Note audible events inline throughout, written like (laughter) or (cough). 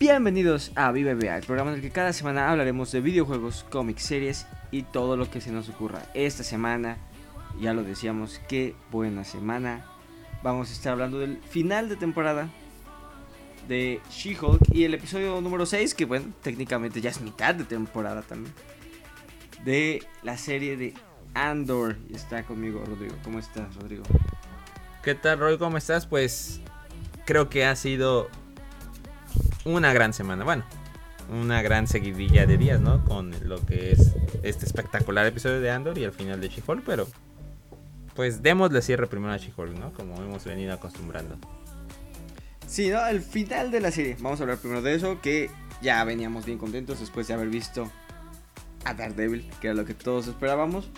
Bienvenidos a Vive Vea, el programa en el que cada semana hablaremos de videojuegos, cómics, series y todo lo que se nos ocurra. Esta semana, ya lo decíamos, qué buena semana. Vamos a estar hablando del final de temporada de She-Hulk y el episodio número 6, que bueno, técnicamente ya es mitad de temporada también, de la serie de Andor. Y está conmigo Rodrigo. ¿Cómo estás, Rodrigo? ¿Qué tal, Roy? ¿Cómo estás? Pues creo que ha sido una gran semana. Bueno, una gran seguidilla de días, ¿no? Con lo que es este espectacular episodio de Andor y el final de She-Hulk, pero pues démosle cierre primero a She-Hulk, ¿no? Como hemos venido acostumbrando. Sí, ¿no? El final de la serie. Vamos a hablar primero de eso, que ya veníamos bien contentos después de haber visto a Daredevil, que era lo que todos esperábamos.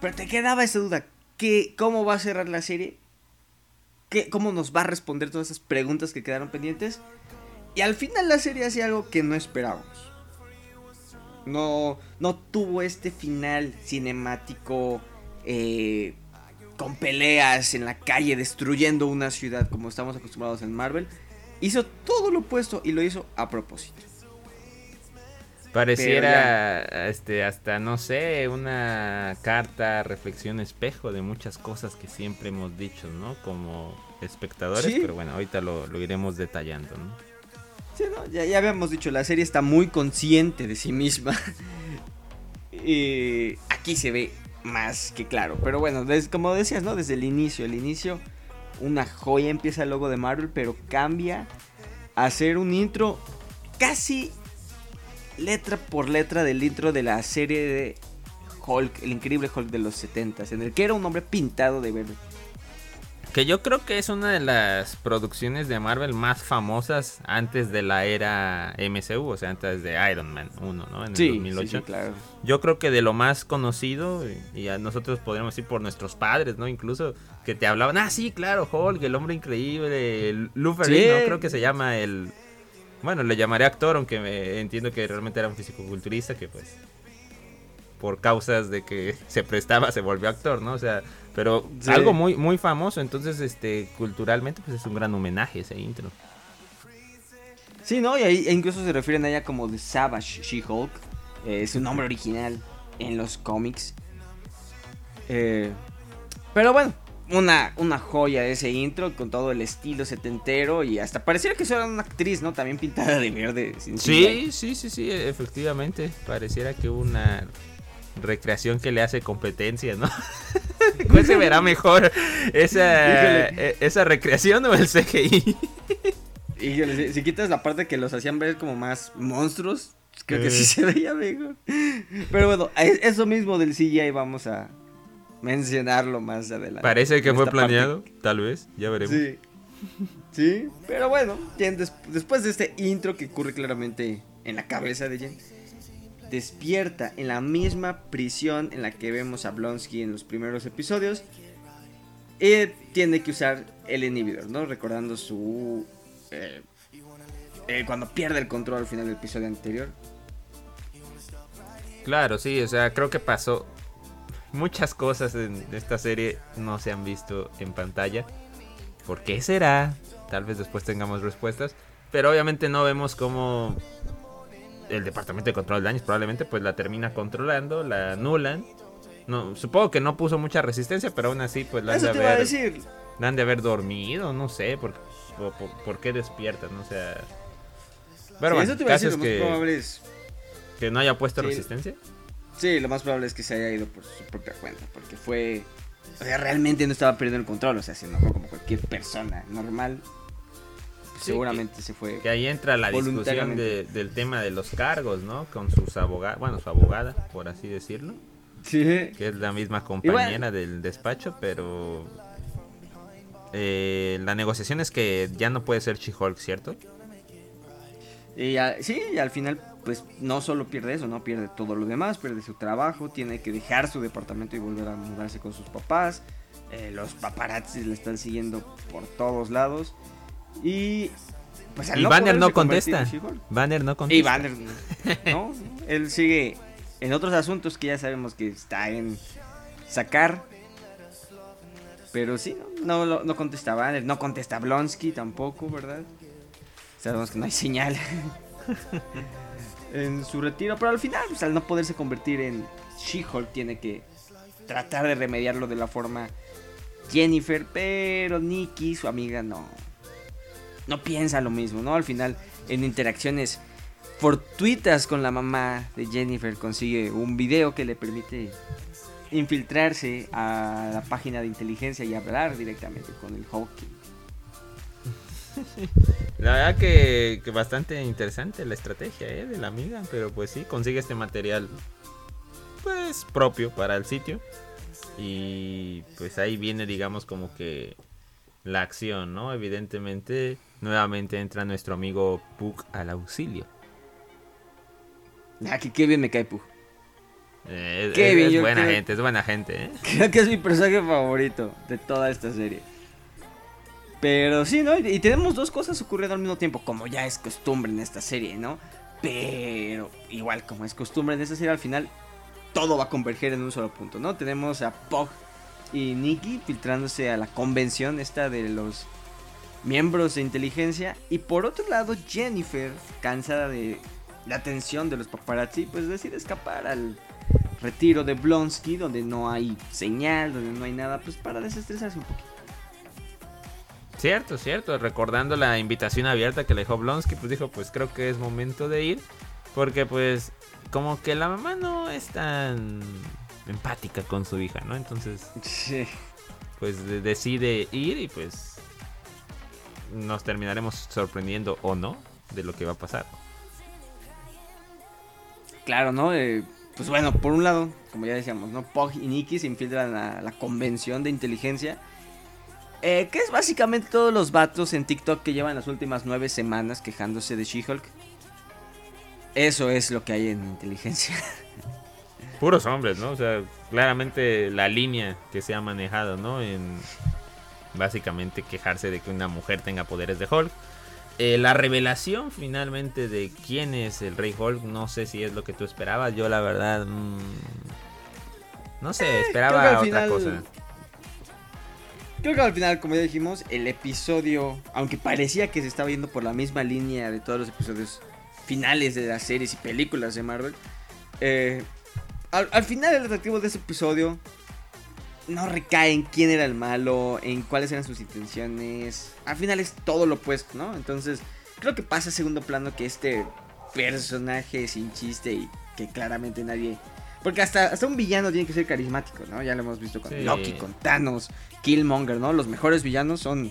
Pero te quedaba esa duda, ¿qué, ¿cómo va a cerrar la serie? ¿Qué, ¿Cómo nos va a responder todas esas preguntas que quedaron pendientes? Y al final la serie hacía algo que no esperábamos. No, no tuvo este final cinemático eh, con peleas en la calle destruyendo una ciudad como estamos acostumbrados en Marvel. Hizo todo lo opuesto y lo hizo a propósito. Pareciera este hasta no sé, una carta, reflexión, espejo de muchas cosas que siempre hemos dicho, ¿no? Como espectadores, pero bueno, ahorita lo, iremos detallando, ¿no? Ya, habíamos dicho, la serie está muy consciente de sí misma. (laughs) y aquí se ve más que claro. Pero bueno, como decías, ¿no? Desde el inicio, el inicio, una joya empieza el logo de Marvel, pero cambia a ser un intro casi letra por letra del intro de la serie de Hulk, el increíble Hulk de los 70 en el que era un hombre pintado de verde. Que yo creo que es una de las producciones de Marvel más famosas antes de la era MCU, o sea, antes de Iron Man 1, ¿no? En el 2008. Sí, claro. Yo creo que de lo más conocido, y a nosotros podríamos decir por nuestros padres, ¿no? Incluso que te hablaban, ah, sí, claro, Hulk, el hombre increíble, Luffy, ¿no? Creo que se llama el bueno, le llamaré actor, aunque me entiendo que realmente era un fisicoculturista que pues por causas de que (laughs) se prestaba se volvió actor, ¿no? O sea, pero algo muy muy famoso, entonces este culturalmente pues es un gran homenaje ese intro. Sí, ¿no? Y ahí incluso se refieren a ella como The Savage She-Hulk. Eh, es su nombre original en los cómics. Eh, pero bueno, una, una joya ese intro con todo el estilo setentero y hasta pareciera que eso era una actriz, ¿no? También pintada de verde. sí, sí, sí, sí, efectivamente. Pareciera que una recreación que le hace competencia, ¿no? (laughs) (laughs) ¿Cuál se verá mejor? ¿Esa, e, esa recreación o el CGI? y si, quitas la parte que los hacían ver como más monstruos, creo que sí eh. se veía mejor. Pero bueno, eso mismo del CGI vamos a, mencionarlo más adelante. Parece que fue planeado, tal vez, ya veremos. Sí. Sí, pero bueno, después de este intro que ocurre claramente en la cabeza de Jen, despierta en la misma prisión en la que vemos a Blonsky en los primeros episodios. Y tiene que usar el inhibidor, ¿no? Recordando su... Eh, eh, cuando pierde el control al final del episodio anterior. Claro, sí, o sea, creo que pasó muchas cosas en esta serie no se han visto en pantalla. ¿Por qué será? Tal vez después tengamos respuestas. Pero obviamente no vemos cómo el Departamento de Control de Daños probablemente pues la termina controlando, la anulan. No, supongo que no puso mucha resistencia, pero aún así pues la han de haber, La han de haber dormido, no sé, por, por, qué despiertan, no sé. Pero bueno, eso te que, que no haya puesto resistencia. Sí, lo más probable es que se haya ido por su propia cuenta, porque fue... O sea, realmente no estaba perdiendo el control, o sea, se enojó como cualquier persona normal. Seguramente se fue. Que ahí entra la discusión del tema de los cargos, ¿no? Con sus abogados, bueno, su abogada, por así decirlo. Sí. Que es la misma compañera del despacho, pero... Eh, la negociación es que ya no puede ser She-Hulk, ¿cierto? Y sí, y al final pues no solo pierde eso, no pierde todo lo demás, pierde su trabajo, tiene que dejar su departamento y volver a mudarse con sus papás. Eh, los paparazzi le están siguiendo por todos lados. Y pues y Banner no contesta. Banner no contesta. Y Banner no, él sigue en otros asuntos que ya sabemos que está en sacar. Pero sí, no, no, no contesta Banner, no contesta Blonsky tampoco, ¿verdad? Sabemos que no hay señal (laughs) en su retiro, pero al final, pues, al no poderse convertir en She-Hulk, tiene que tratar de remediarlo de la forma Jennifer, pero Nikki, su amiga, no. No piensa lo mismo, ¿no? Al final, en interacciones fortuitas con la mamá de Jennifer, consigue un video que le permite infiltrarse a la página de inteligencia y hablar directamente con el Hawking. (laughs) La verdad que, bastante interesante la estrategia ¿eh? de la amiga, pero pues sí, consigue este material pues propio para el sitio. Y pues ahí viene digamos como que la acción, ¿no? Evidentemente, nuevamente entra nuestro amigo Pug al auxilio. Ah, que qué bien me cae Pug. Eh, es, buena gente, es buena gente, ¿eh? (laughs) Creo que es mi personaje favorito de toda esta serie. Pero sí, ¿no? Y tenemos dos cosas ocurriendo al mismo tiempo, como ya es costumbre en esta serie, ¿no? Pero igual, como es costumbre en esta serie, al final todo va a converger en un solo punto, ¿no? Tenemos a Pog y Nikki filtrándose a la convención esta de los miembros de inteligencia. Y por otro lado, Jennifer, cansada de la atención de los paparazzi, pues decide escapar al retiro de Blonsky, donde no hay señal, donde no hay nada, pues para desestresarse un poquito. Cierto, cierto. Recordando la invitación abierta que le dejó Blonsky, pues dijo, pues creo que es momento de ir. Porque pues como que la mamá no es tan empática con su hija, ¿no? Entonces, sí. pues decide ir y pues nos terminaremos sorprendiendo o no de lo que va a pasar. Claro, ¿no? Eh, pues bueno, por un lado, como ya decíamos, ¿no? Pog y Nikki se infiltran a la convención de inteligencia. Eh, que es básicamente todos los vatos en TikTok que llevan las últimas nueve semanas quejándose de She-Hulk. Eso es lo que hay en inteligencia. Puros hombres, ¿no? O sea, claramente la línea que se ha manejado, ¿no? En básicamente quejarse de que una mujer tenga poderes de Hulk. Eh, la revelación finalmente de quién es el Rey Hulk, no sé si es lo que tú esperabas. Yo la verdad, mm, no sé, eh, esperaba otra cosa. Creo que al final, como ya dijimos, el episodio, aunque parecía que se estaba yendo por la misma línea de todos los episodios finales de las series y películas de Marvel, eh, al, al, final el atractivo de ese episodio no recae en quién era el malo, en cuáles eran sus intenciones. Al final es todo lo opuesto, ¿no? Entonces, creo que pasa a segundo plano que este personaje sin chiste y que claramente nadie... Porque hasta, hasta un villano tiene que ser carismático, ¿no? Ya lo hemos visto con Loki, con Thanos, Killmonger, ¿no? Los mejores villanos son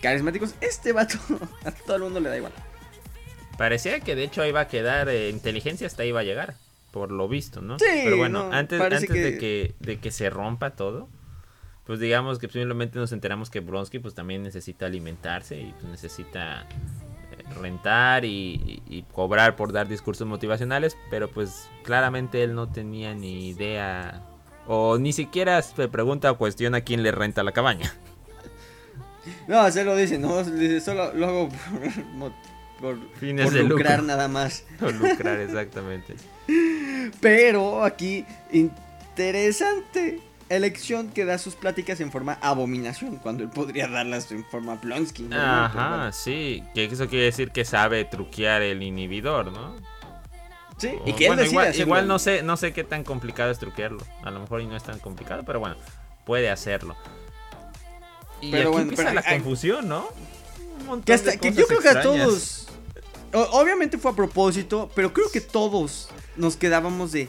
carismáticos. Este vato (laughs) a todo el mundo le da igual. Parecía que de hecho iba a quedar eh, inteligencia hasta iba a llegar, por lo visto, ¿no? Sí, Pero bueno, antes, antes De, que, de que se rompa todo, pues digamos que simplemente nos enteramos que Bronsky pues también necesita alimentarse y pues necesita eh, rentar y, cobrar por dar discursos motivacionales, pero pues claramente él no tenía ni idea o ni siquiera se pregunta o cuestiona quién le renta la cabaña. (laughs) No, se lo dice, no, dice, solo lo hago por, Fines de lucrar nada más. (laughs) Por lucrar, exactamente. Pero aquí, interesante elección que da sus pláticas en forma abominación, cuando él podría darlas en forma Blonsky. Ajá, sí, que eso quiere decir que sabe truquear el inhibidor, ¿no? Sí, y que él igual, igual no sé, no sé qué tan complicado es truquearlo. A lo mejor y no es tan complicado, pero bueno, puede hacerlo. Y pero aquí empieza la confusión, ¿no? que hasta, que yo creo que a todos. Obviamente fue a propósito, pero creo que todos nos quedábamos de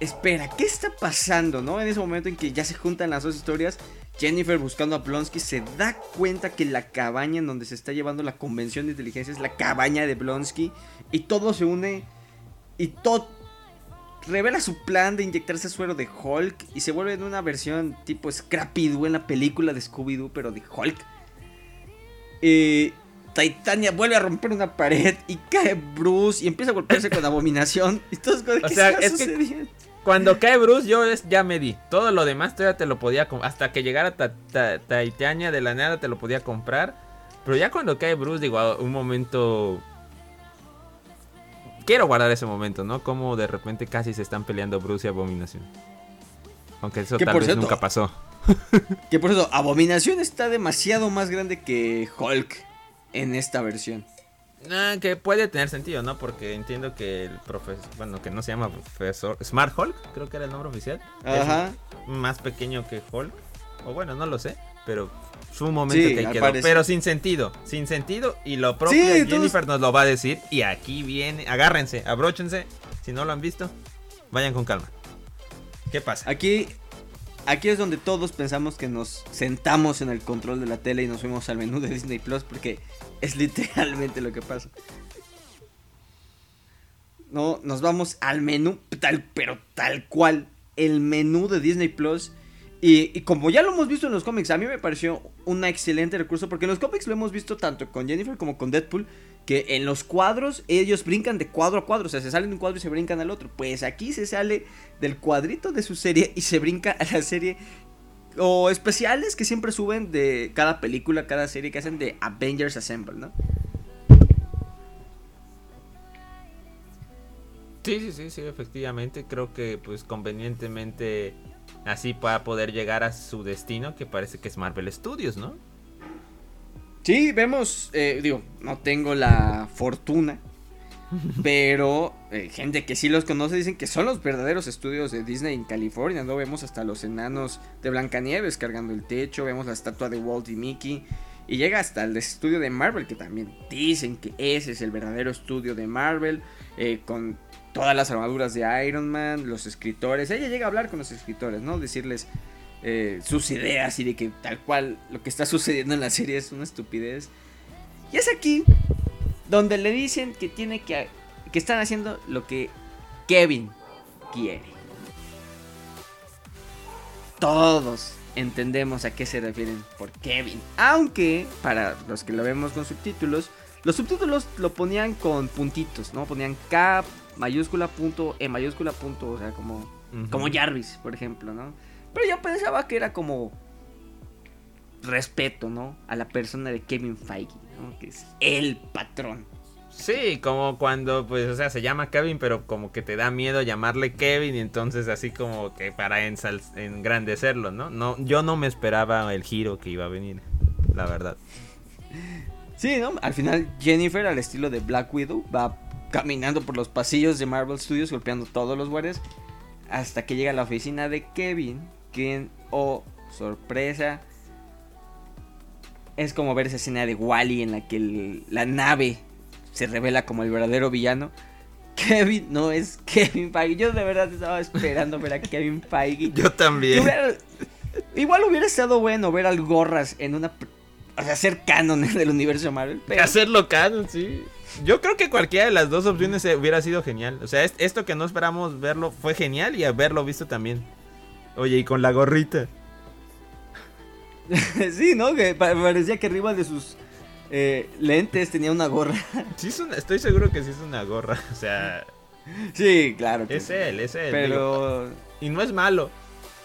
espera, ¿qué está pasando, no? En ese momento en que ya se juntan las dos historias, Jennifer buscando a Blonsky se da cuenta que la cabaña en donde se está llevando la convención de inteligencia es la cabaña de Blonsky y todo se une y Todd revela su plan de inyectarse suero de Hulk y se vuelve en una versión tipo Scrappy-Doo en la película de Scooby-Doo pero de Hulk. Y Titania vuelve a romper una pared y cae Bruce y empieza a golpearse con (laughs) abominación. Y todo es, o sea, es que cuando cae Bruce, yo ya me di. Todo lo demás todavía te lo podía Hasta que llegara Titania de la nada te lo podía comprar. Pero ya cuando cae Bruce, digo, un momento. Quiero guardar ese momento, ¿no? Como de repente casi se están peleando Bruce y Abominación. Aunque eso tal vez nunca pasó. (laughs) que por eso, Abominación está demasiado más grande que Hulk en esta versión. Ah, que puede tener sentido, ¿no? Porque entiendo que el profesor, bueno, que no se llama profesor, Smart Hulk, creo que era el nombre oficial. Ajá. más pequeño que Hulk. O bueno, no lo sé, pero fue un momento que quedó. Pero sin sentido, sin sentido. Y lo propio Jennifer nos lo va a decir. Y aquí viene, agárrense, abróchense. Si no lo han visto, vayan con calma. ¿Qué pasa? Aquí aquí es donde todos pensamos que nos sentamos en el control de la tele y nos fuimos al menú de Disney Plus porque es literalmente lo que pasa. No, nos vamos al menú tal, pero tal cual, el menú de Disney Plus. Y, y, como ya lo hemos visto en los cómics, a mí me pareció un excelente recurso porque en los cómics lo hemos visto tanto con Jennifer como con Deadpool que en los cuadros ellos brincan de cuadro a cuadro, o sea, se salen de un cuadro y se brincan al otro. Pues aquí se sale del cuadrito de su serie y se brinca a la serie o especiales que siempre suben de cada película, cada serie que hacen de Avengers Assemble, ¿no? Sí, sí, sí, sí, efectivamente. Creo que pues convenientemente así para poder llegar a su destino, que parece que es Marvel Studios, ¿no? Sí, vemos, eh, digo, no tengo la fortuna, (laughs) pero eh, gente que sí los conoce dicen que son los verdaderos estudios de Disney en California, ¿no? Vemos hasta los enanos de Blancanieves cargando el techo, vemos la estatua de Walt y Mickey, y llega hasta el estudio de Marvel, que también dicen que ese es el verdadero estudio de Marvel, eh, con todas las armaduras de Iron Man, los escritores, ella llega a hablar con los escritores, ¿no? Decirles eh, sus ideas y de que tal cual lo que está sucediendo en la serie es una estupidez. Y es aquí donde le dicen que tiene que que están haciendo lo que Kevin quiere. Todos entendemos a qué se refieren por Kevin, aunque para los que lo vemos con subtítulos, los subtítulos lo ponían con puntitos, ¿no? Ponían K mayúscula punto E mayúscula punto, o sea, como como Jarvis, por ejemplo, ¿no? Pero yo pensaba que era como respeto, ¿no? A la persona de Kevin Feige, ¿no? Que es el patrón. Sí, como cuando, pues, o sea, se llama Kevin, pero como que te da miedo llamarle Kevin y entonces así como que para engrandecerlo, ¿no? no yo no me esperaba el giro que iba a venir, la verdad. Sí, ¿no? Al final Jennifer, al estilo de Black Widow, va caminando por los pasillos de Marvel Studios golpeando todos los guardias hasta que llega a la oficina de Kevin quien, oh, sorpresa, es como ver esa escena de Wally en la que la nave se revela como el verdadero villano. (laughs) Kevin no es Kevin Feige. Yo de verdad estaba esperando ver a Kevin Feige. (laughs) Yo también. igual hubiera estado bueno ver al Gorras en una. O sea, ser canon (laughs) del universo Marvel. Hacerlo canon, sí. Yo creo que cualquiera de las dos opciones hubiera sido genial. O sea, esto que no esperamos verlo fue genial y haberlo visto también. Oye, y con la gorrita. (laughs) sí, ¿no? Que parecía que arriba de sus eh, lentes tenía una gorra. (laughs) Sí, estoy seguro que sí es una gorra. O sea. Sí, claro. es él, es él. Pero. y no es malo.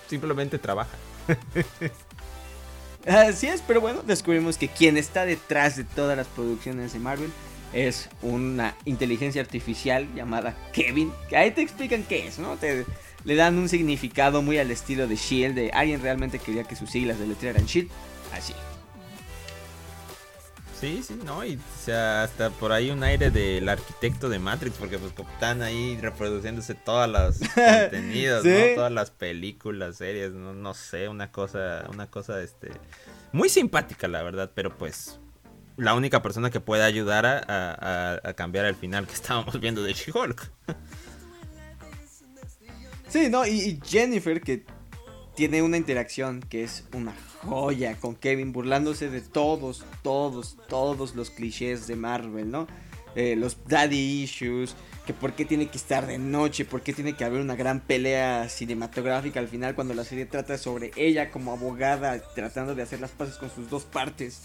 Simplemente trabaja. (laughs) Así es, pero bueno, descubrimos que quien está detrás de todas las producciones de Marvel es una inteligencia artificial llamada Kevin. Que ahí te explican qué es, ¿no? Te, le dan un significado muy al estilo de Shield, de alguien realmente quería que sus siglas de letra eran Shield, así. Sí, sí, ¿no? Y o sea, hasta por ahí un aire del arquitecto de Matrix, porque pues están ahí reproduciéndose todas las (laughs) contenidos, ¿no? Todas las películas, series, no, no sé, una cosa, una cosa, este, muy simpática la verdad, pero pues la única persona que puede ayudar a, a cambiar el final que (laughs) estábamos viendo de She-Hulk. Sí, no, y, Jennifer que tiene una interacción que es una joya con Kevin, burlándose de todos, todos, todos los clichés de Marvel, ¿no? Eh, los daddy issues, que por qué tiene que estar de noche, por qué tiene que haber una gran pelea cinematográfica al final cuando la serie trata sobre ella como abogada tratando de hacer las paces con sus dos partes.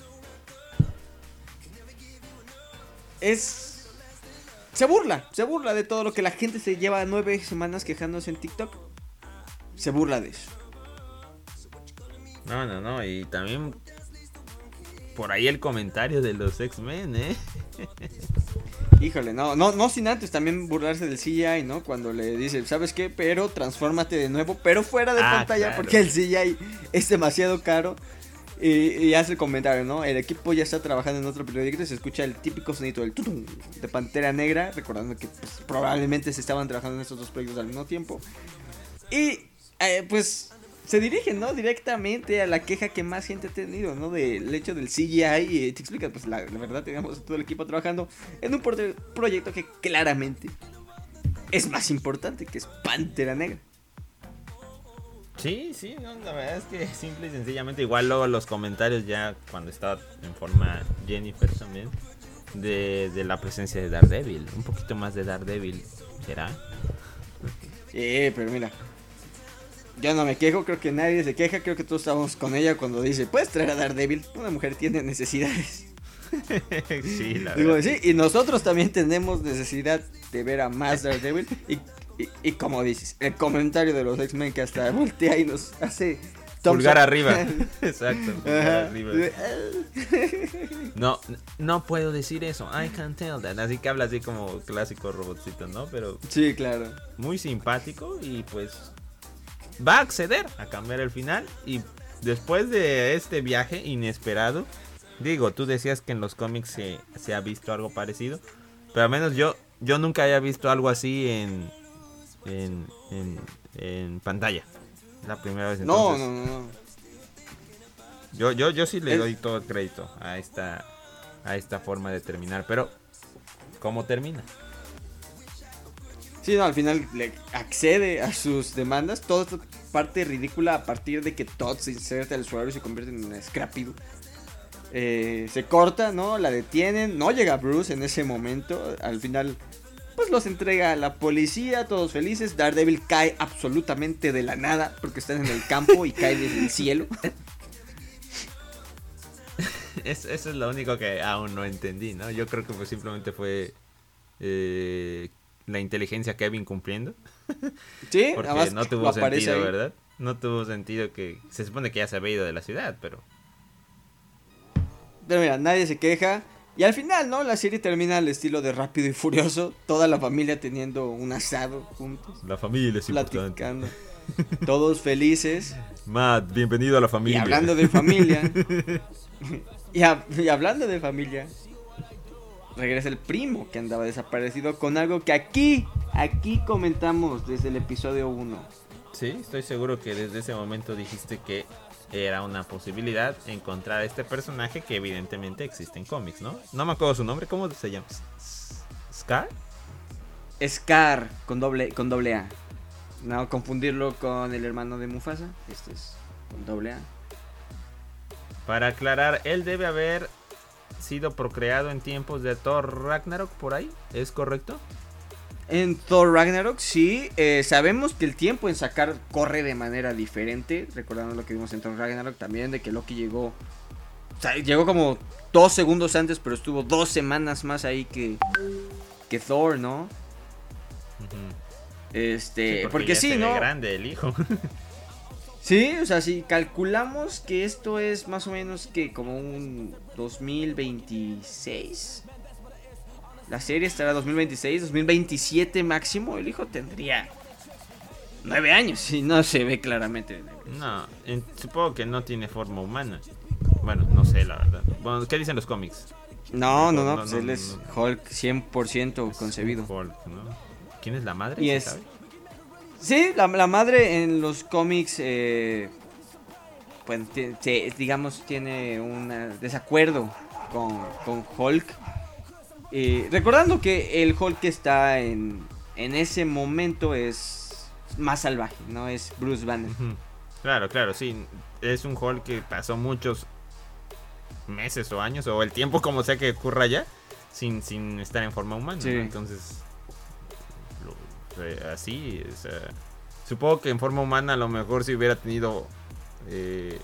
Es se burla, se burla de todo lo que la gente se lleva nueve semanas quejándose en TikTok. Se burla de eso. No, no, no, y también por ahí el comentario de los X-Men, ¿eh? (laughs) Híjole, no, no, no sin antes también burlarse del CGI, ¿no? Cuando le dice, ¿sabes qué? Pero transfórmate de nuevo, pero fuera de ah, pantalla porque el CGI es demasiado caro. Y, hace el comentario, ¿no? El equipo ya está trabajando en otro periódico y se escucha el típico sonido del tutum de Pantera Negra, recordando que pues, probablemente se estaban trabajando en estos dos proyectos al mismo tiempo. Y eh, pues se dirigen, ¿no? Directamente a la queja que más gente ha tenido, ¿no? Del hecho del CGI. Y te explica, pues la, verdad, tenemos todo el equipo trabajando en un proyecto que claramente es más importante, que es Pantera Negra. Sí, sí, no, la verdad es que (laughs) simple y sencillamente, igual luego los comentarios ya cuando estaba en forma Jennifer también, de, de la presencia de Daredevil, un poquito más de Daredevil, ¿será? Sí, pero mira, yo no me quejo, creo que nadie se queja, creo que todos estamos con ella cuando dice, puedes traer a Daredevil, una mujer tiene necesidades. (laughs) sí, la verdad. sí, y nosotros también tenemos necesidad de ver a más Daredevil y y, como dices, el comentario de los X-Men que hasta voltea y nos hace... Pulgar arriba. (laughs) Exacto. No, no puedo decir eso. I can't tell that. Así que habla así como clásico robotcito, ¿no? Pero. Sí, claro. Muy simpático y pues. Va a acceder a cambiar el final. Y después de este viaje inesperado. Digo, tú decías que en los cómics se, se ha visto algo parecido. Pero al menos yo, yo nunca había visto algo así en, en, en, pantalla. La primera vez. no, no, no, Yo, yo, yo sí le doy todo el crédito a esta, a esta forma de terminar, pero ¿cómo termina? Sí, no, al final le accede a sus demandas. Toda esta parte ridícula a partir de que Todd se inserta al usuario y se convierte en un scrappy. Eh, se corta, ¿no? La detienen. No llega Bruce en ese momento. Al final pues los entrega a la policía, todos felices. Daredevil cae absolutamente de la nada porque están en el campo y cae desde el cielo. (laughs) eso es lo único que aún no entendí, ¿no? Yo creo que pues simplemente fue eh, la inteligencia Kevin cumpliendo. Sí, (laughs) porque no tuvo sentido, ¿verdad? No tuvo sentido que se supone que ya se había ido de la ciudad, pero pero mira, nadie se queja. Y al final, ¿no? La serie termina al estilo de Rápido y Furioso. Toda la familia teniendo un asado juntos. La familia es platicando. Todos felices. Matt, bienvenido a la familia. Y hablando de familia. (laughs) y, hablando de familia. Regresa el primo que andaba desaparecido con algo que aquí, aquí comentamos desde el episodio 1. Sí, estoy seguro que desde ese momento dijiste que era una posibilidad encontrar este personaje que evidentemente existe en cómics, ¿no? No me acuerdo su nombre, ¿cómo se llama? ¿Scar? Scar con doble, con doble A. No confundirlo con el hermano de Mufasa. Este es con doble A. Para aclarar, él debe haber sido procreado en tiempos de Thor Ragnarok por ahí, ¿es correcto? En Thor Ragnarok, sí. Eh, sabemos que el tiempo en sacar corre de manera diferente. Recordando lo que vimos en Thor Ragnarok también, de que Loki llegó. O sea, llegó como dos segundos antes, pero estuvo dos semanas más ahí que, que Thor, ¿no? Este, porque, sí, ¿no? grande el hijo. (laughs) sí, o sea, si calculamos que esto es más o menos que como un 2026, la serie estará 2026, 2027 máximo. El hijo tendría nueve años y no se ve claramente. No, supongo que no tiene forma humana. Bueno, no sé, la verdad. Bueno, ¿qué dicen los cómics? No, no, no, pues él es Hulk 100% concebido. Hulk, ¿no? ¿Quién es la madre? Y es... Sí, la, madre en los cómics, eh, pues, digamos, tiene un desacuerdo con, con Hulk eh, recordando que el Hulk que está en, en ese momento es más salvaje, ¿no? Es Bruce Banner. Claro, claro, sí. Es un Hulk que pasó muchos meses o años, o el tiempo como sea que ocurra ya, sin, sin estar en forma humana. Entonces, así, supongo que en forma humana a lo mejor si hubiera tenido eh,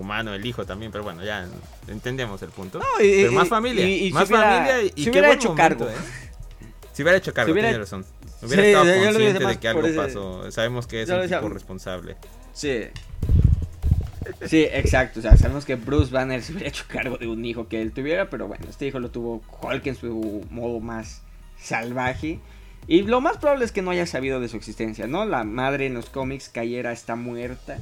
humano el hijo también, pero bueno, ya entendemos el punto. pero más familia, más familia y si hubiera hecho cargo. ¿eh? Si hubiera hecho cargo, tiene razón. Hubiera estado consciente de que algo pasó. Sabemos que es un tipo responsable. Sí. Sí, exacto. O sea, sabemos que Bruce Banner se hubiera hecho cargo de un hijo que él tuviera, pero bueno, este hijo lo tuvo Hulk en su modo más salvaje. Y lo más probable es que no haya sabido de su existencia, ¿no? La madre en los cómics, Cayera, está muerta.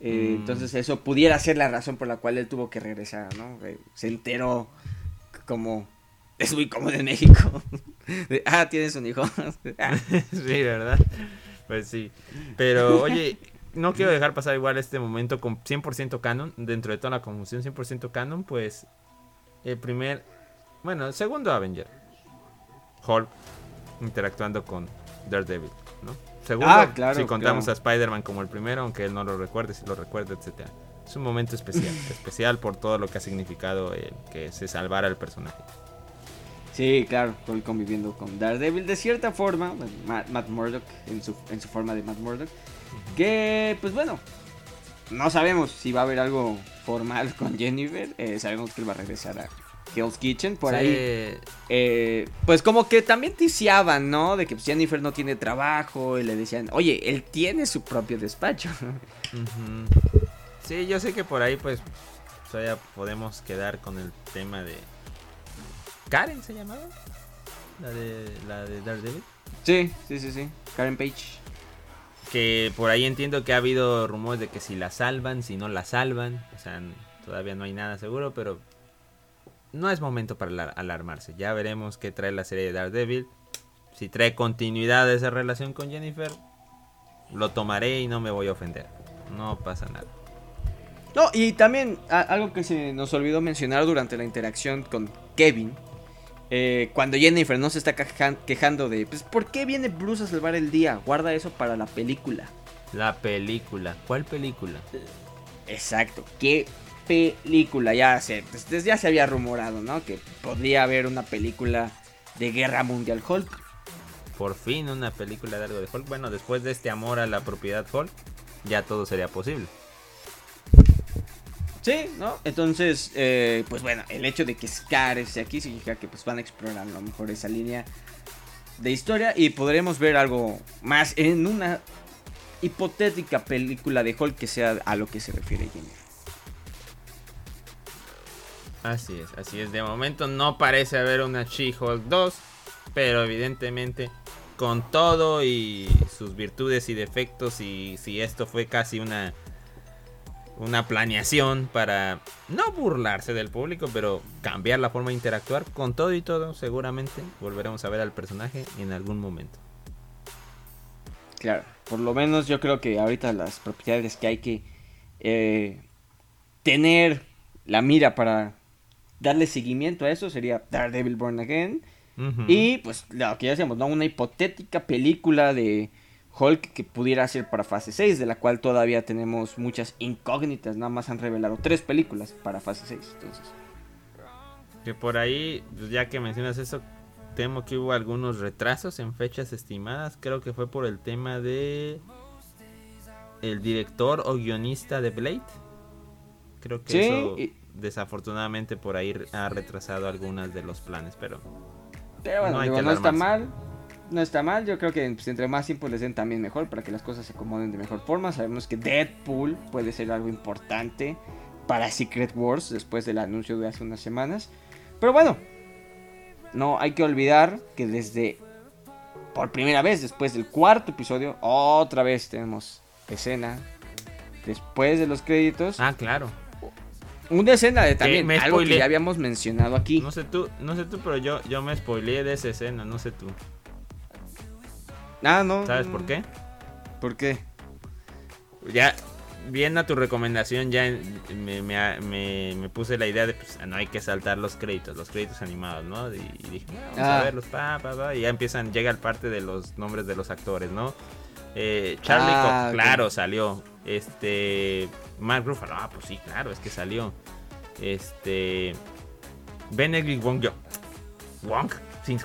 Eh, mm. Entonces eso pudiera ser la razón por la cual él tuvo que regresar, ¿no? Eh, se enteró como es muy cómodo en México. (laughs) ah, tienes un hijo. (laughs) sí, ¿verdad? Pues sí. Pero oye, no quiero dejar pasar igual este momento con 100% canon, dentro de toda la confusión 100% canon, pues el primer, bueno, el segundo Avenger, Hulk, interactuando con Daredevil, ¿no? Segundo, ah, claro, si contamos a Spider-Man como el primero, aunque él no lo recuerde, si lo recuerda, etc. Es un momento especial, (laughs) especial por todo lo que ha significado que se salvara el personaje. Sí, claro, estoy conviviendo con Daredevil de cierta forma, Matt, Murdock en su, en su forma de Matt Murdock, que pues bueno, no sabemos si va a haber algo formal (laughs) con Jennifer, eh, sabemos que él va a regresar a Hell's Kitchen, por ahí, eh, pues como que también ticiaban, ¿no? De que pues, Jennifer no tiene trabajo y le decían, oye, él tiene su propio despacho. (laughs) Sí, yo sé que por ahí pues todavía podemos quedar con el tema de Karen se llamaba. La de, la de Daredevil. Sí, sí, sí, sí. Karen Page. Que por ahí entiendo que ha habido rumores de que si la salvan, si no la salvan. O sea, todavía no hay nada seguro, pero no es momento para alarmarse. Ya veremos qué trae la serie de Daredevil. Si trae continuidad de esa relación con Jennifer, lo tomaré y no me voy a ofender. No pasa nada. No, y también algo que se nos olvidó mencionar durante la interacción con Kevin eh, cuando Jennifer no se está quejando de, pues, ¿por qué viene Bruce a salvar el día? Guarda eso para la película. La película. ¿Cuál película? Exacto. ¿Qué película? Ya se, pues, ya se había rumorado, ¿no? Que podría haber una película de Guerra Mundial Hulk. Por fin una película de algo de Hulk. Bueno, después de este amor a la propiedad Hulk, ya todo sería posible. Sí, ¿no? Entonces, eh, pues bueno, el hecho de que Scar esté aquí significa que pues van a explorar a lo mejor esa línea de historia y podremos ver algo más en una hipotética película de Hulk que sea a lo que se refiere Jimmy. Así es, así es. De momento no parece haber una She-Hulk 2, pero evidentemente con todo y sus virtudes y defectos y si esto fue casi una una planeación para no burlarse del público, pero cambiar la forma de interactuar con todo y todo. Seguramente volveremos a ver al personaje en algún momento. Claro, por lo menos yo creo que ahorita las propiedades que hay que eh, tener la mira para darle seguimiento a eso sería Daredevil Born Again. Y pues lo que ya decíamos, ¿no? Una hipotética película de Hulk que pudiera ser para fase 6, de la cual todavía tenemos muchas incógnitas, nada más han revelado tres películas para fase 6, entonces. Que por ahí, pues, ya que mencionas eso, temo que hubo algunos retrasos en fechas estimadas, creo que fue por el tema de el director o guionista de Blade. Creo que eso desafortunadamente por ahí ha retrasado algunas de los planes, pero pero bueno, no, no está mal no está mal. Yo creo que pues, entre más tiempo les den también mejor para que las cosas se acomoden de mejor forma. Sabemos que Deadpool puede ser algo importante para Secret Wars después del anuncio de hace unas semanas. Pero bueno, no hay que olvidar que desde por primera vez después del cuarto episodio, otra vez tenemos escena después de los créditos. Ah, claro. Una escena de también algo que ya habíamos mencionado aquí. No sé tú, no sé tú, pero yo, yo me spoileé de esa escena, no sé tú. Ah, no. ¿Sabes por qué? ¿Por qué? Ya, viendo tu recomendación, ya me, puse la idea de, pues, no hay que saltar los créditos, los créditos animados, ¿no? Y, dije, vamos a ah. verlos, pa, pa, pa, y ya empiezan, llega el parte de los nombres de los actores, ¿no? Eh, Charlie ah, claro, salió. Este, Mark Ruffalo, ah, pues sí, claro, es que salió. Este, Benedict Wong, yo, Wong,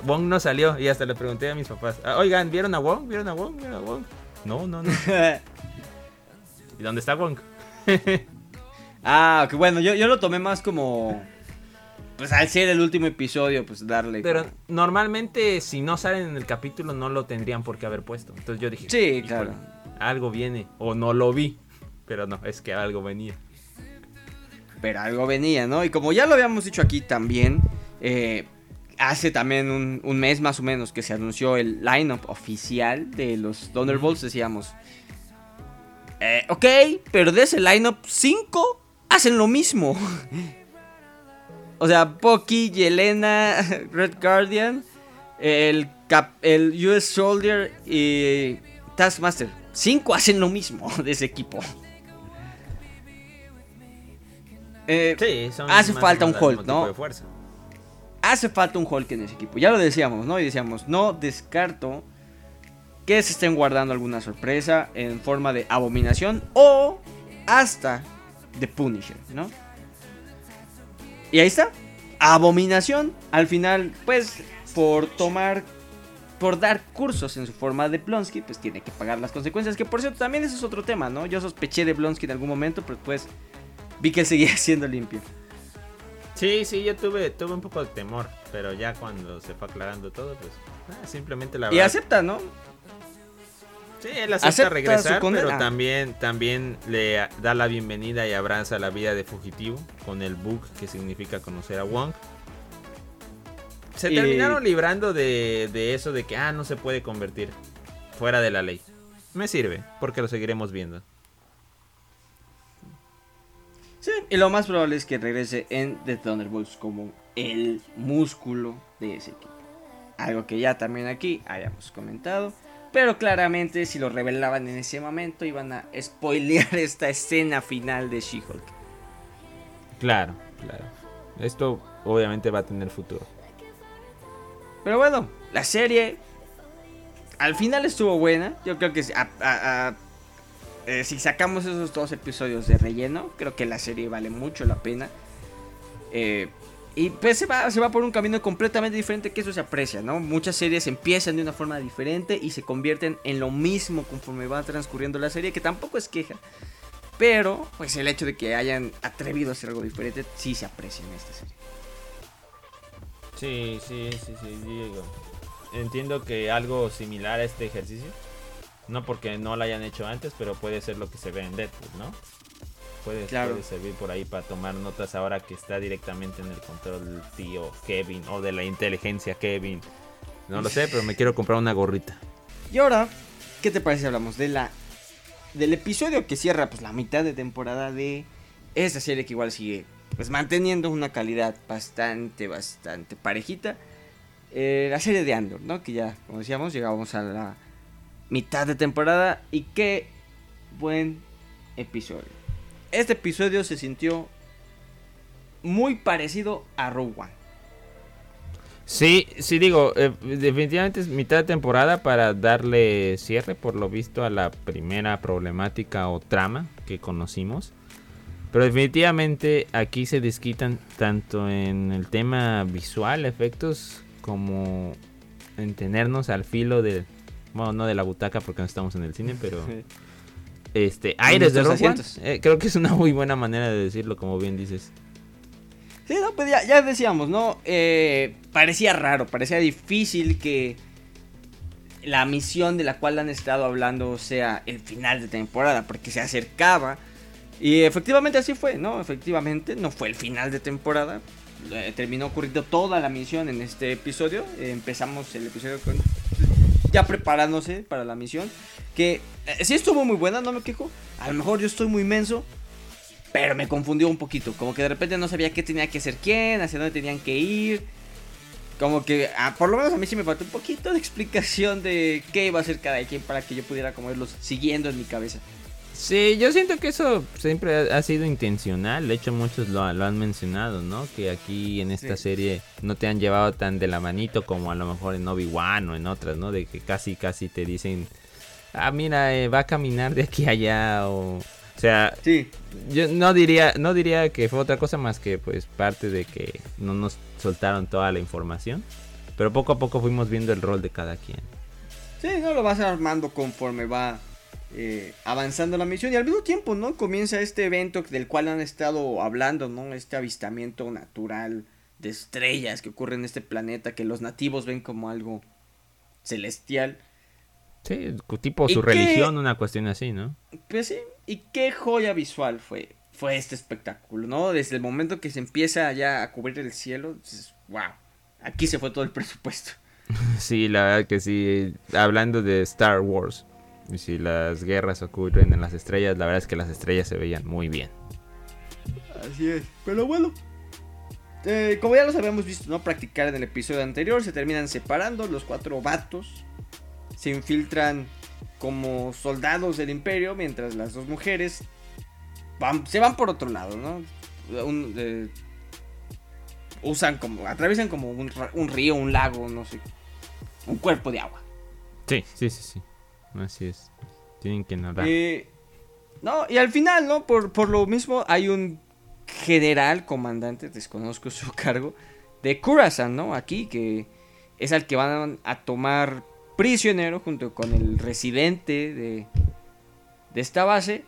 Wong no salió. Y hasta le pregunté a mis papás, ah, oigan, ¿vieron a Wong? ¿Vieron a Wong? ¿Vieron a Wong? No, no, no. (laughs) ¿Y dónde está Wong? ah, que bueno, yo, yo lo tomé más como... Pues al ser el último episodio, pues darle... Pero normalmente si no salen en el capítulo no lo tendrían por qué haber puesto. Entonces yo dije... Sí, claro. Algo viene. O no lo vi. Pero no, es que algo venía. Pero algo venía, ¿no? Y como ya lo habíamos dicho aquí también, eh, hace también un, mes más o menos que se anunció el lineup oficial de los Thunderbolts, decíamos. Eh, ok, pero de ese lineup, 5 hacen lo mismo. (laughs) o sea, Pocky, Yelena, (laughs) Red Guardian, el, el US Soldier y Taskmaster. 5 hacen lo mismo (laughs) de ese equipo. Eh, hace falta un Hulk, ¿no? Hace falta un Hulk en ese equipo. Ya lo decíamos, ¿no? Y decíamos, no descarto que se estén guardando alguna sorpresa en forma de abominación o hasta de Punisher, ¿no? Y ahí está. Abominación, al final, pues, por tomar, por dar cursos en su forma de Blonsky, pues tiene que pagar las consecuencias. Que por cierto, también eso es otro tema, ¿no? Yo sospeché de Blonsky en algún momento, pero pues vi que él seguía (laughs) siendo limpio. Sí, sí, yo tuve, tuve un poco de temor, pero ya cuando se fue aclarando todo, pues ah, simplemente la verdad. Y acepta, ¿no? Sí, él acepta, regresar, pero también, también le da la bienvenida y abraza la vida de fugitivo con el book que significa conocer a Wong. Se terminaron librando de, de eso de que, ah, no se puede convertir fuera de la ley. Me sirve, porque lo seguiremos viendo. Sí, y lo más probable es que regrese en The Thunderbolts como el músculo de ese equipo. Algo que ya también aquí hayamos comentado. Pero claramente si lo revelaban en ese momento iban a spoilear (laughs) esta escena final de She-Hulk. Claro, claro. Esto obviamente va a tener futuro. Pero bueno, la serie al final estuvo buena. Yo creo que eh, si sacamos esos dos episodios de relleno, creo que la serie vale mucho la pena. Eh, y pues se va, se va por un camino completamente diferente que eso se aprecia, ¿no? Muchas series empiezan de una forma diferente y se convierten en lo mismo conforme va transcurriendo la serie, que tampoco es queja. Pero, pues el hecho de que hayan atrevido a hacer algo diferente, sí se aprecia en esta serie. Sí, sí, sí, sí, Diego. Entiendo que algo similar a este ejercicio, no porque no lo hayan hecho antes, pero puede ser lo que se ve en Deadpool, ¿no? Puede, servir por ahí para tomar notas ahora que está directamente en el control del tío Kevin o de la inteligencia Kevin. No lo sé, pero me quiero comprar una gorrita. Y ahora, ¿qué te parece hablamos de la del episodio que cierra pues la mitad de temporada de esa serie que igual sigue pues manteniendo una calidad bastante bastante parejita. Eh, la serie de Andor, ¿no? Que ya, como decíamos, llegamos a la mitad de temporada y qué buen episodio este episodio se sintió muy parecido a Rogue One. Sí, sí digo, eh, definitivamente es mitad de temporada para darle cierre por lo visto a la primera problemática o trama que conocimos. Pero definitivamente aquí se desquitan tanto en el tema visual, efectos, como en tenernos al filo de, bueno, no de la butaca porque no estamos en el cine, pero (laughs) este, aires de Rogue eh, creo que es una muy buena manera de decirlo, como bien dices. Sí, no, pues ya, decíamos, ¿no? Eh, parecía raro, parecía difícil que la misión de la cual han estado hablando sea el final de temporada, porque se acercaba. Y efectivamente así fue, ¿no? Efectivamente, no fue el final de temporada. Eh, terminó ocurriendo toda la misión en este episodio. empezamos el episodio con ya preparándose para la misión. Que eh, sí estuvo muy buena, no me quejo. A lo mejor yo estoy muy menso. Pero me confundió un poquito. Como que de repente no sabía qué tenía que hacer quién, hacia dónde tenían que ir. Como que, ah, por lo menos a mí sí me faltó un poquito de (laughs) explicación de qué iba a hacer cada quien para que yo pudiera como irlos siguiendo en mi cabeza. Sí, yo siento que eso siempre ha sido intencional. De hecho, muchos lo, han mencionado, ¿no? Que aquí en esta serie no te han llevado tan de la manito como a lo mejor en Obi-Wan o en otras, ¿no? De que casi, casi te dicen, ah, mira, eh, va a caminar de aquí a allá o... O sea, sí. yo no diría, no diría que fue otra cosa más que pues parte de que no nos soltaron toda la información. Pero poco a poco fuimos viendo el rol de cada quien. Sí, no lo vas armando conforme va eh, avanzando la misión y al mismo tiempo, ¿no? Comienza este evento del cual han estado hablando, ¿no? Este avistamiento natural de estrellas que ocurre en este planeta que los nativos ven como algo celestial. Sí, tipo su religión, una cuestión así, ¿no? Pues sí, y qué joya visual fue, fue este espectáculo, ¿no? Desde el momento que se empieza ya a cubrir el cielo, dices, wow, aquí se fue todo el (laughs) presupuesto. (laughs) Sí, la verdad que sí, hablando de Star Wars Y si las guerras ocurren en las estrellas, la verdad es que las estrellas se veían muy bien. Así es. Pero bueno. Eh, como ya los habíamos visto, ¿no? Practicar en el episodio anterior. Se terminan separando los cuatro vatos. Se infiltran como soldados del imperio. Mientras las dos mujeres se van por otro lado, ¿no? Eh, usan como. Atraviesan como un, un río, un lago, no sé. Un cuerpo de agua. Sí, sí, sí, sí. Así es. Tienen que nadar. Eh, no, y al final, ¿no? Por, por lo mismo hay un general comandante, desconozco (laughs) su cargo, de Kurasan, ¿no? Aquí, que es al que van a tomar prisionero junto con el residente de, de esta base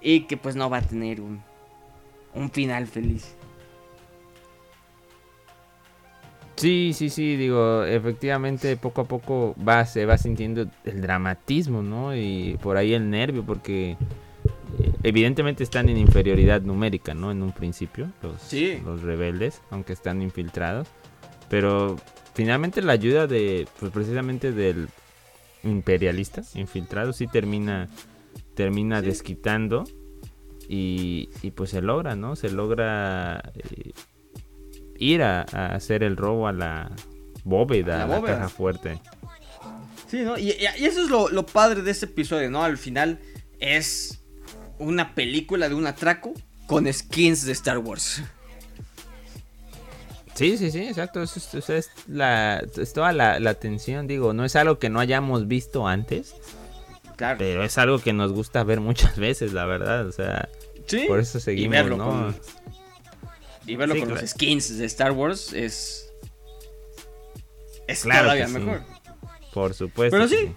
y que pues no va a tener un, un final feliz. Sí, sí, sí, digo, efectivamente poco a poco va, se va sintiendo el dramatismo, ¿no? Y por ahí el nervio, porque eh, evidentemente están en inferioridad numérica, ¿no? En un principio, los, los rebeldes, aunque están infiltrados. Pero finalmente la ayuda de, pues precisamente del imperialista infiltrado sí termina, termina desquitando y, y, pues se logra, ¿no? Se logra... Eh, ir a, hacer el robo a la bóveda, a la, caja fuerte. Sí, ¿no? Y, eso es lo, padre de este episodio, ¿no? Al final es una película de un atraco con skins de Star Wars. Sí, sí, sí, exacto. Es, es, la, toda la, la, atención, digo, no es algo que no hayamos visto antes. Claro. Pero es algo que nos gusta ver muchas (laughs) veces, la verdad. O sea, ¿Sí? por eso seguimos, ¿no? Y verlo con los skins de Star Wars es. Es todavía mejor. Por supuesto. Pero sí.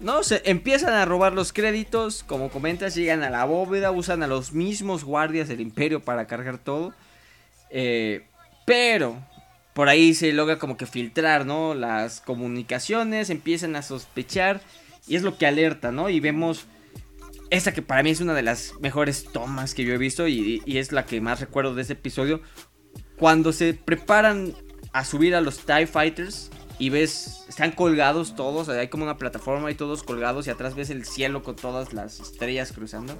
No, se empiezan a robar los créditos, como comentas, llegan a la bóveda, usan a los mismos guardias del imperio para cargar todo. Eh, pero por ahí se logra como que filtrar, ¿no? Las comunicaciones, empiezan a sospechar y es lo que alerta, ¿no? Y vemos esta que para mí es una de las mejores tomas que yo he visto y, es la que más recuerdo de ese episodio. Cuando se preparan a subir a los TIE Fighters y ves, están colgados todos, hay como una plataforma y todos colgados y atrás ves el cielo con todas las estrellas cruzando.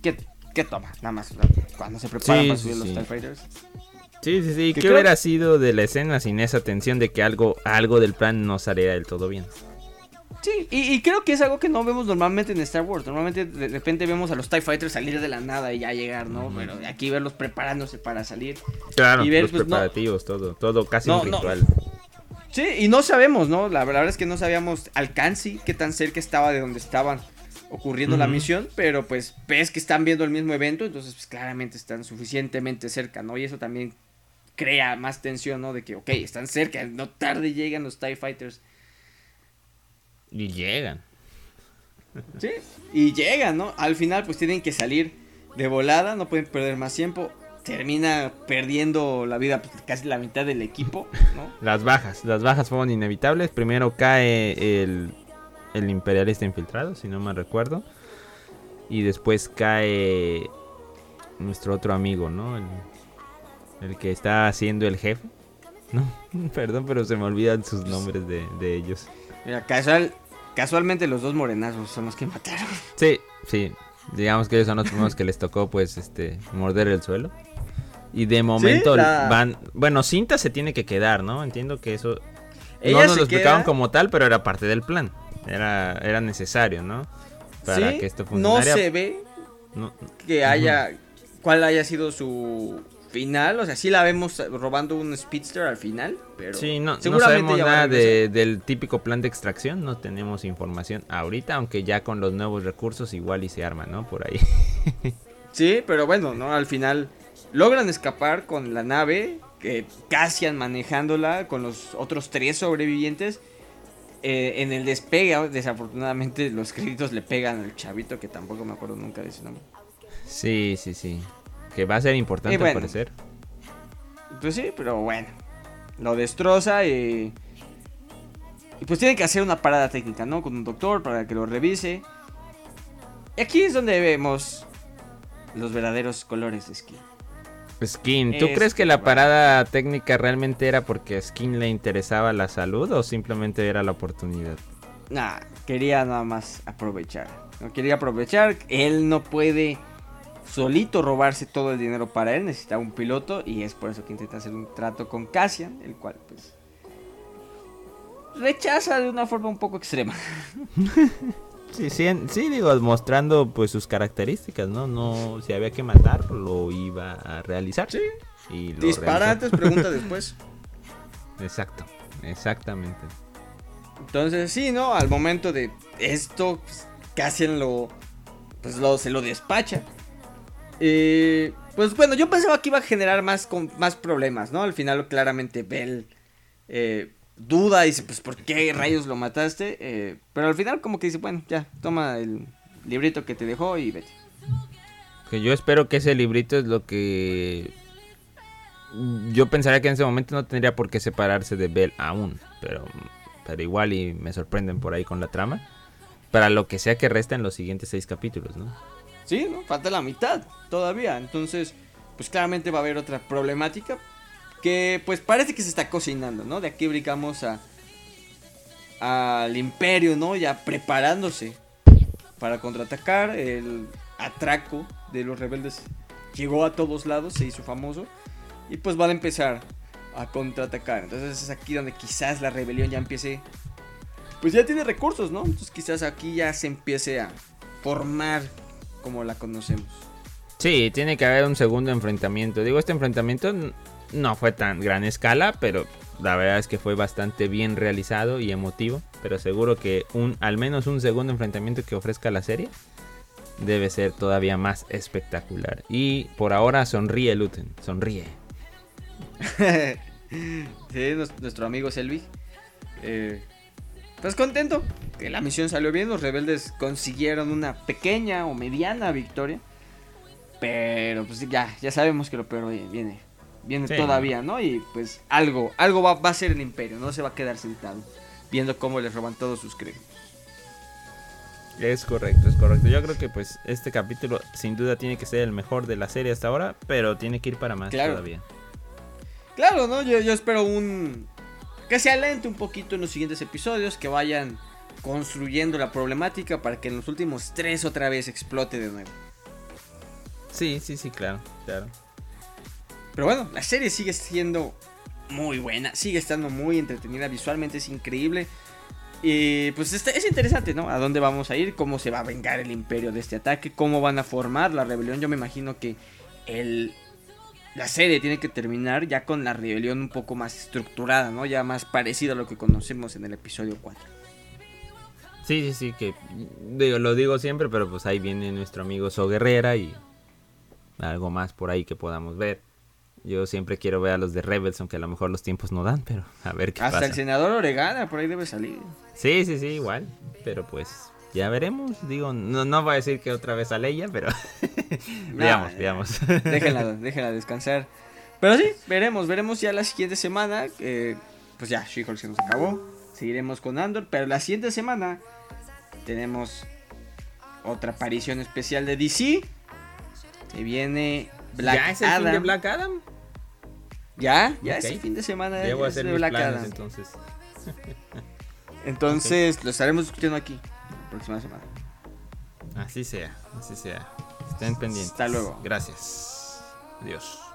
¿Qué, qué toma? Nada más, cuando se preparan para subir los TIE Fighters. Sí, sí, sí. ¿Qué, hubiera sido de la escena sin esa tensión de que algo, algo del plan no saliera del todo bien? Sí, y, creo que es algo que no vemos normalmente en Star Wars. Normalmente de repente vemos a los TIE Fighters salir de la nada y ya llegar, ¿no? Pero aquí verlos preparándose para salir. Claro, y ver, los pues, preparativos, todo, todo casi un ritual. Sí, y no sabemos, ¿no? La verdad es que no sabíamos alcance, qué tan cerca estaba de donde estaban ocurriendo la misión, pero pues ves que están viendo el mismo evento, entonces pues claramente están suficientemente cerca, ¿no? Y eso también crea más tensión, ¿no? De que, ok, están cerca, no tarde llegan los TIE Fighters. Y llegan. Sí, y llegan, ¿no? Al final pues tienen que salir de volada, no pueden perder más tiempo. Termina perdiendo la vida pues, casi la mitad del equipo, ¿no? (laughs) Las bajas, las bajas fueron inevitables. Primero cae el, el imperialista infiltrado, si no me recuerdo. Y después cae nuestro otro amigo, ¿no? El, el que está haciendo el jefe. No, (laughs) perdón, pero se me olvidan sus nombres de, de ellos. Mira, casual, casualmente los dos morenazos son los que mataron. Sí, sí. Digamos que ellos son los primeros que les tocó, pues, este, morder el suelo. Y de momento van. Bueno, cinta se tiene que quedar, ¿no? Entiendo que eso. no nos lo explicaban como tal, pero era parte del plan. Era, era necesario, ¿no? Para que esto funcionara. No se ve que haya. ¿Cuál haya sido su final, o sea, sí la vemos robando un speedster al final, pero sí, no, no sabemos nada del típico plan de extracción, no tenemos información ahorita, aunque ya con los nuevos recursos igual y se arma, ¿no? Por ahí. (laughs) sí, pero bueno, no, al final logran escapar con la nave, que Cassian manejándola con los otros tres sobrevivientes. Eh, en el despegue, desafortunadamente los créditos le pegan al chavito que tampoco me acuerdo nunca de ese nombre. Sí, sí, sí. Que va a ser importante al parecer. Pues sí, pero bueno. Lo destroza y. Y pues tiene que hacer una parada técnica, ¿no? Con un doctor para que lo revise. Y aquí es donde vemos los verdaderos colores de Skin. Skin, ¿tú crees que la parada técnica realmente era porque a Skin le interesaba la salud o simplemente era la oportunidad? Nah, quería nada más aprovechar. No quería aprovechar. Él no puede solito robarse todo el dinero para él. Necesita un piloto. Y es por eso que intenta hacer un trato con Cassian. El cual, pues. Rechaza de una forma un poco extrema. (laughs) Sí, sí, sí, digo, mostrando pues sus características, ¿no? No, si había que matar, lo iba a realizar. Sí. Y Dispara antes, pregunta (laughs) después. Exacto, exactamente. Entonces, sí, ¿no? Al momento de esto, pues, lo, pues lo, se lo despacha. Eh, pues bueno, yo pensaba que iba a generar más, más problemas, ¿no? Al final, claramente, Bell eh, duda y dice, pues, ¿por qué rayos lo mataste? Eh, pero al final, como que dice, bueno, ya, toma el librito que te dejó y vete. Que yo espero que ese librito es lo que yo pensaría que en ese momento no tendría por qué separarse de Bell aún, pero, pero igual y me sorprenden por ahí con la trama. Para lo que sea que resta en los siguientes seis capítulos, ¿no? Sí, ¿no? Falta la mitad todavía. Entonces, pues claramente va a haber otra problemática. Que pues parece que se está cocinando, ¿no? De aquí brincamos a. al imperio, ¿no? Ya preparándose para contraatacar. El atraco de los rebeldes llegó a todos lados, se hizo famoso. Y pues van a empezar a contraatacar. Entonces es aquí donde quizás la rebelión ya empiece. Pues ya tiene recursos, ¿no? Entonces quizás aquí ya se empiece a formar como la conocemos. Sí, tiene que haber un segundo enfrentamiento. Digo, este enfrentamiento no fue tan gran escala, pero la verdad es que fue bastante bien realizado y emotivo. Pero seguro que un, al menos un segundo enfrentamiento que ofrezca la serie debe ser todavía más espectacular. Y por ahora sonríe Luten, sonríe. (laughs) sí, nuestro amigo Selvig. Eh, pues contento que la misión salió bien. Los rebeldes consiguieron una pequeña o mediana victoria. Pero pues ya, ya sabemos que lo peor viene. Viene todavía, ¿no? Y pues algo, algo va, a ser el imperio. No se va a quedar sentado viendo cómo les roban todos sus créditos. Es correcto, es correcto. Yo creo que pues este capítulo sin duda tiene que ser el mejor de la serie hasta ahora, pero tiene que ir para más todavía. Claro, ¿no? Yo, espero un... Que se alente un poquito en los siguientes episodios, que vayan construyendo la problemática para que en los últimos tres otra vez explote de nuevo. Sí, sí, sí, claro, claro. Pero bueno, la serie sigue siendo muy buena, sigue estando muy entretenida, visualmente es increíble. Y pues este, es interesante, ¿no? A dónde vamos a ir, cómo se va a vengar el imperio de este ataque, cómo van a formar la rebelión. Yo me imagino que el la serie tiene que terminar ya con la rebelión un poco más estructurada, ¿no? Ya más parecido a lo que conocemos en el episodio 4. Sí, sí, sí, que digo, lo digo siempre, pero pues ahí viene nuestro amigo So Guerrera y algo más por ahí que podamos ver. Yo siempre quiero ver a los de Rebels, aunque a lo mejor los tiempos no dan, pero a ver qué Hasta pasa. el senador Oregana por ahí debe salir. Sí, sí, sí, igual. Pero pues ya veremos. Digo, no, no voy a decir que otra vez a Leia, pero (laughs) veamos, veamos. Déjenla, (laughs) déjenla descansar. Pero sí, veremos, veremos ya la siguiente semana. pues ya, she se nos acabó. Seguiremos con Andor, pero la siguiente semana tenemos otra aparición especial de DC. Que viene Black ¿Ya es el Adam. Fin de Black Adam? Ya, ya es el fin de semana de, Black Adam. Entonces, entonces (laughs) lo estaremos discutiendo aquí próxima semana. Así sea, así sea. Estén pendientes. Hasta luego. Gracias. Adiós.